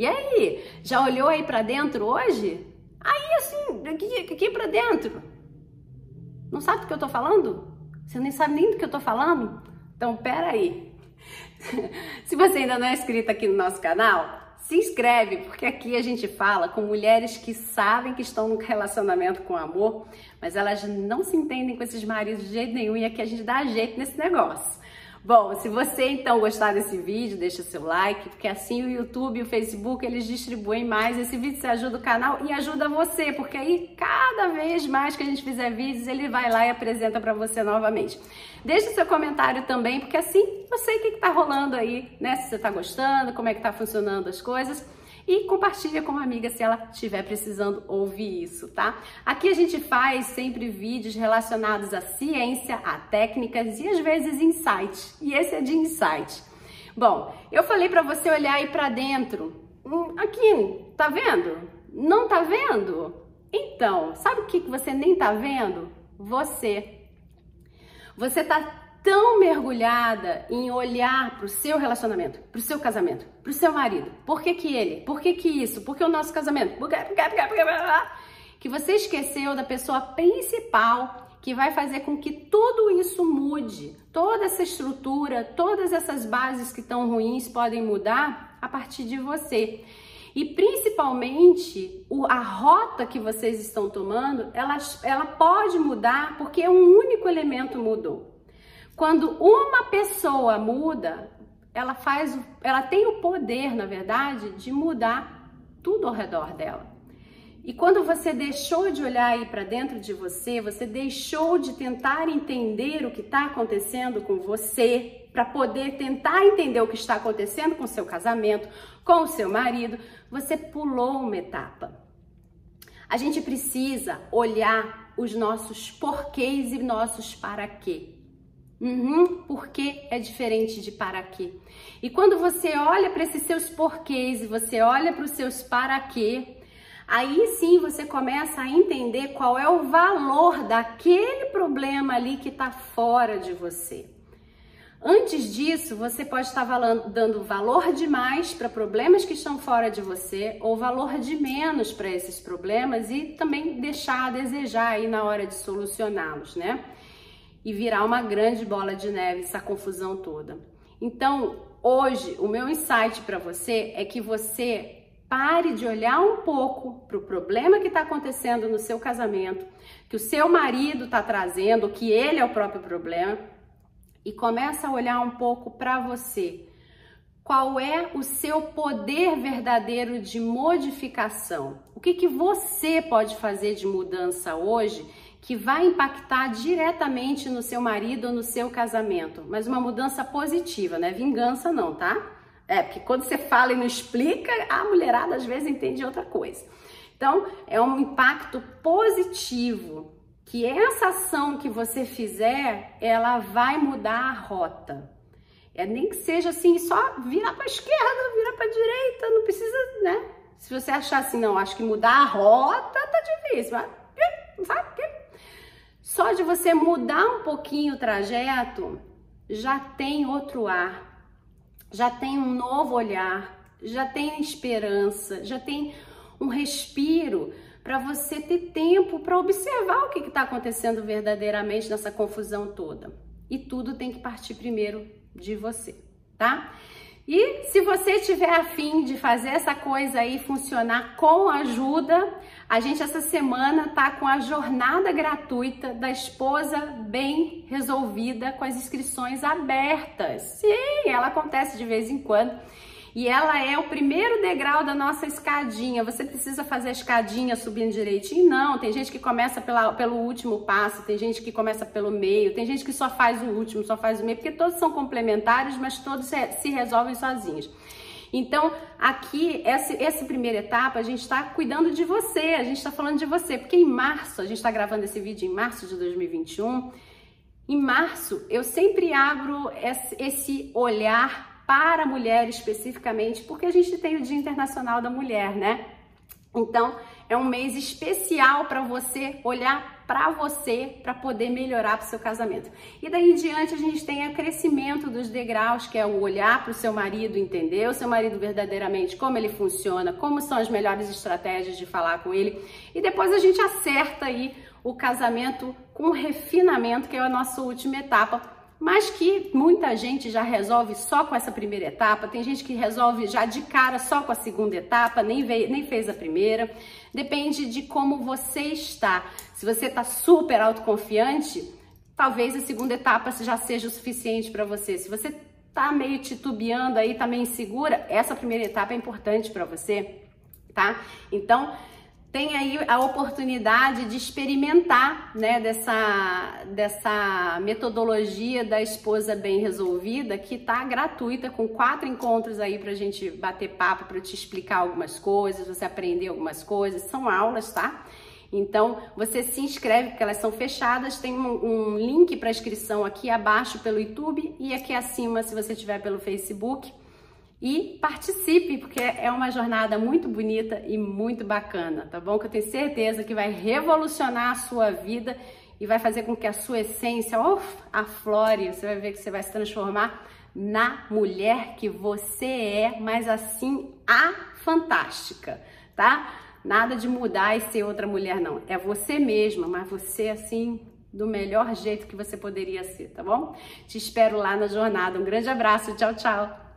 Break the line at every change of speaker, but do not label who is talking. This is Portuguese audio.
E aí, já olhou aí para dentro hoje? Aí assim, aqui, aqui para dentro. Não sabe do que eu tô falando? Você nem sabe nem do que eu tô falando? Então, pera aí. Se você ainda não é inscrito aqui no nosso canal, se inscreve, porque aqui a gente fala com mulheres que sabem que estão no relacionamento com amor, mas elas não se entendem com esses maridos de jeito nenhum e aqui a gente dá jeito nesse negócio. Bom, se você então gostar desse vídeo, deixa seu like, porque assim o YouTube e o Facebook eles distribuem mais. Esse vídeo se ajuda o canal e ajuda você, porque aí cada vez mais que a gente fizer vídeos, ele vai lá e apresenta para você novamente. Deixe seu comentário também, porque assim eu sei o que está rolando aí, né? Se você está gostando, como é que tá funcionando as coisas e compartilha com uma amiga se ela estiver precisando ouvir isso, tá? Aqui a gente faz sempre vídeos relacionados à ciência, a técnicas e às vezes insight. E esse é de insight. Bom, eu falei para você olhar aí para dentro. Hum, aqui, tá vendo? Não tá vendo? Então, sabe o que você nem tá vendo? Você. Você tá tão mergulhada em olhar para o seu relacionamento, para o seu casamento, para o seu marido. Por que, que ele? Por que, que isso? Por que o nosso casamento? Que você esqueceu da pessoa principal que vai fazer com que tudo isso mude. Toda essa estrutura, todas essas bases que estão ruins podem mudar a partir de você. E principalmente a rota que vocês estão tomando, ela, ela pode mudar porque um único elemento mudou. Quando uma pessoa muda, ela faz, ela tem o poder, na verdade, de mudar tudo ao redor dela. E quando você deixou de olhar aí para dentro de você, você deixou de tentar entender o que está acontecendo com você, para poder tentar entender o que está acontecendo com o seu casamento, com o seu marido, você pulou uma etapa. A gente precisa olhar os nossos porquês e nossos para quê. Uhum, porque é diferente de para quê. E quando você olha para esses seus porquês e você olha para os seus para quê, aí sim você começa a entender qual é o valor daquele problema ali que está fora de você. Antes disso, você pode estar dando valor demais para problemas que estão fora de você ou valor de menos para esses problemas e também deixar a desejar aí na hora de solucioná-los, né? E virar uma grande bola de neve essa confusão toda. Então, hoje, o meu insight para você é que você pare de olhar um pouco para o problema que está acontecendo no seu casamento, que o seu marido está trazendo, que ele é o próprio problema, e começa a olhar um pouco para você. Qual é o seu poder verdadeiro de modificação? O que, que você pode fazer de mudança hoje que vai impactar diretamente no seu marido ou no seu casamento, mas uma mudança positiva, não é vingança não, tá? É, porque quando você fala e não explica, a mulherada às vezes entende outra coisa. Então, é um impacto positivo que essa ação que você fizer, ela vai mudar a rota. É nem que seja assim, só virar para esquerda, virar para direita, não precisa, né? Se você achar assim, não, acho que mudar a rota tá difícil, mas, sabe? Só de você mudar um pouquinho o trajeto, já tem outro ar, já tem um novo olhar, já tem esperança, já tem um respiro para você ter tempo para observar o que está acontecendo verdadeiramente nessa confusão toda. E tudo tem que partir primeiro de você, tá? E se você tiver afim de fazer essa coisa aí funcionar com ajuda, a gente essa semana tá com a jornada gratuita da esposa bem resolvida com as inscrições abertas. Sim, ela acontece de vez em quando e ela é o primeiro degrau da nossa escadinha. Você precisa fazer a escadinha subindo direitinho? Não, tem gente que começa pela, pelo último passo, tem gente que começa pelo meio, tem gente que só faz o último, só faz o meio, porque todos são complementares, mas todos se resolvem sozinhos. Então, aqui, essa, essa primeira etapa, a gente está cuidando de você, a gente está falando de você, porque em março, a gente está gravando esse vídeo em março de 2021, em março, eu sempre abro esse olhar para a mulher especificamente, porque a gente tem o Dia Internacional da Mulher, né? Então, é um mês especial para você olhar para você, para poder melhorar para o seu casamento. E daí em diante a gente tem o crescimento dos degraus, que é o olhar para o seu marido, entender o seu marido verdadeiramente, como ele funciona, como são as melhores estratégias de falar com ele. E depois a gente acerta aí o casamento com refinamento, que é a nossa última etapa mas que muita gente já resolve só com essa primeira etapa, tem gente que resolve já de cara só com a segunda etapa, nem, veio, nem fez a primeira. Depende de como você está. Se você está super autoconfiante, talvez a segunda etapa já seja o suficiente para você. Se você está meio titubeando aí, está meio insegura, essa primeira etapa é importante para você, tá? Então, tem aí a oportunidade de experimentar né, dessa, dessa metodologia da esposa bem resolvida, que está gratuita, com quatro encontros aí para a gente bater papo, para te explicar algumas coisas, você aprender algumas coisas. São aulas, tá? Então, você se inscreve, porque elas são fechadas. Tem um, um link para inscrição aqui abaixo pelo YouTube e aqui acima, se você tiver pelo Facebook e participe, porque é uma jornada muito bonita e muito bacana, tá bom? Que eu tenho certeza que vai revolucionar a sua vida e vai fazer com que a sua essência uf, aflore. Você vai ver que você vai se transformar na mulher que você é, mas assim, a fantástica, tá? Nada de mudar e ser outra mulher, não. É você mesma, mas você assim, do melhor jeito que você poderia ser, tá bom? Te espero lá na jornada. Um grande abraço, tchau, tchau!